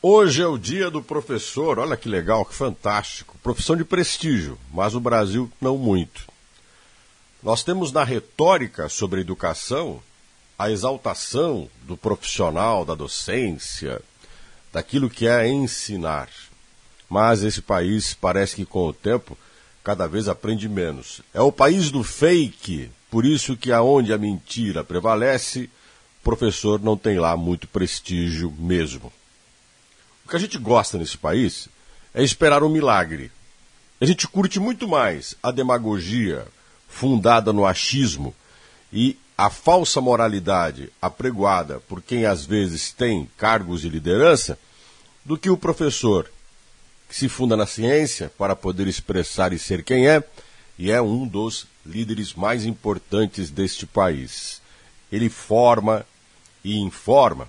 Hoje é o dia do professor, olha que legal, que fantástico. Profissão de prestígio, mas o Brasil não muito. Nós temos na retórica sobre a educação a exaltação do profissional, da docência, daquilo que é ensinar. Mas esse país parece que com o tempo cada vez aprende menos. É o país do fake, por isso que aonde a mentira prevalece, o professor não tem lá muito prestígio mesmo. O que a gente gosta nesse país é esperar um milagre. A gente curte muito mais a demagogia fundada no achismo e a falsa moralidade apregoada por quem às vezes tem cargos de liderança do que o professor que se funda na ciência para poder expressar e ser quem é e é um dos líderes mais importantes deste país. Ele forma e informa,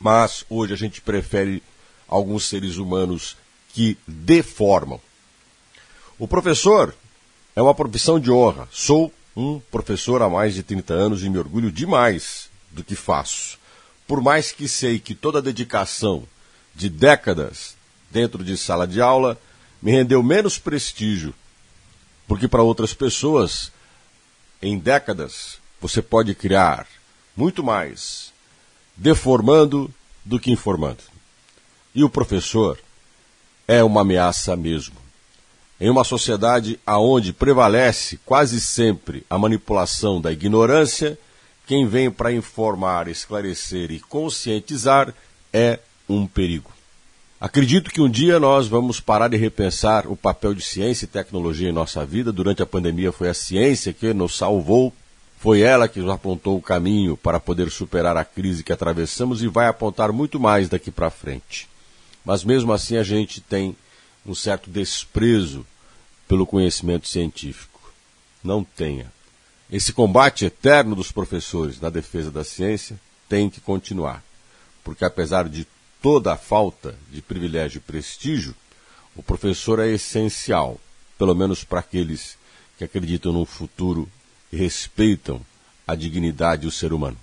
mas hoje a gente prefere alguns seres humanos que deformam. O professor é uma profissão de honra. Sou um professor há mais de 30 anos e me orgulho demais do que faço. Por mais que sei que toda a dedicação de décadas dentro de sala de aula me rendeu menos prestígio, porque para outras pessoas, em décadas, você pode criar muito mais deformando do que informando. E o professor é uma ameaça mesmo. Em uma sociedade aonde prevalece quase sempre a manipulação da ignorância, quem vem para informar, esclarecer e conscientizar é um perigo. Acredito que um dia nós vamos parar de repensar o papel de ciência e tecnologia em nossa vida. Durante a pandemia foi a ciência que nos salvou, foi ela que nos apontou o caminho para poder superar a crise que atravessamos e vai apontar muito mais daqui para frente mas mesmo assim a gente tem um certo desprezo pelo conhecimento científico. Não tenha. Esse combate eterno dos professores na defesa da ciência tem que continuar, porque apesar de toda a falta de privilégio e prestígio, o professor é essencial, pelo menos para aqueles que acreditam no futuro e respeitam a dignidade do ser humano.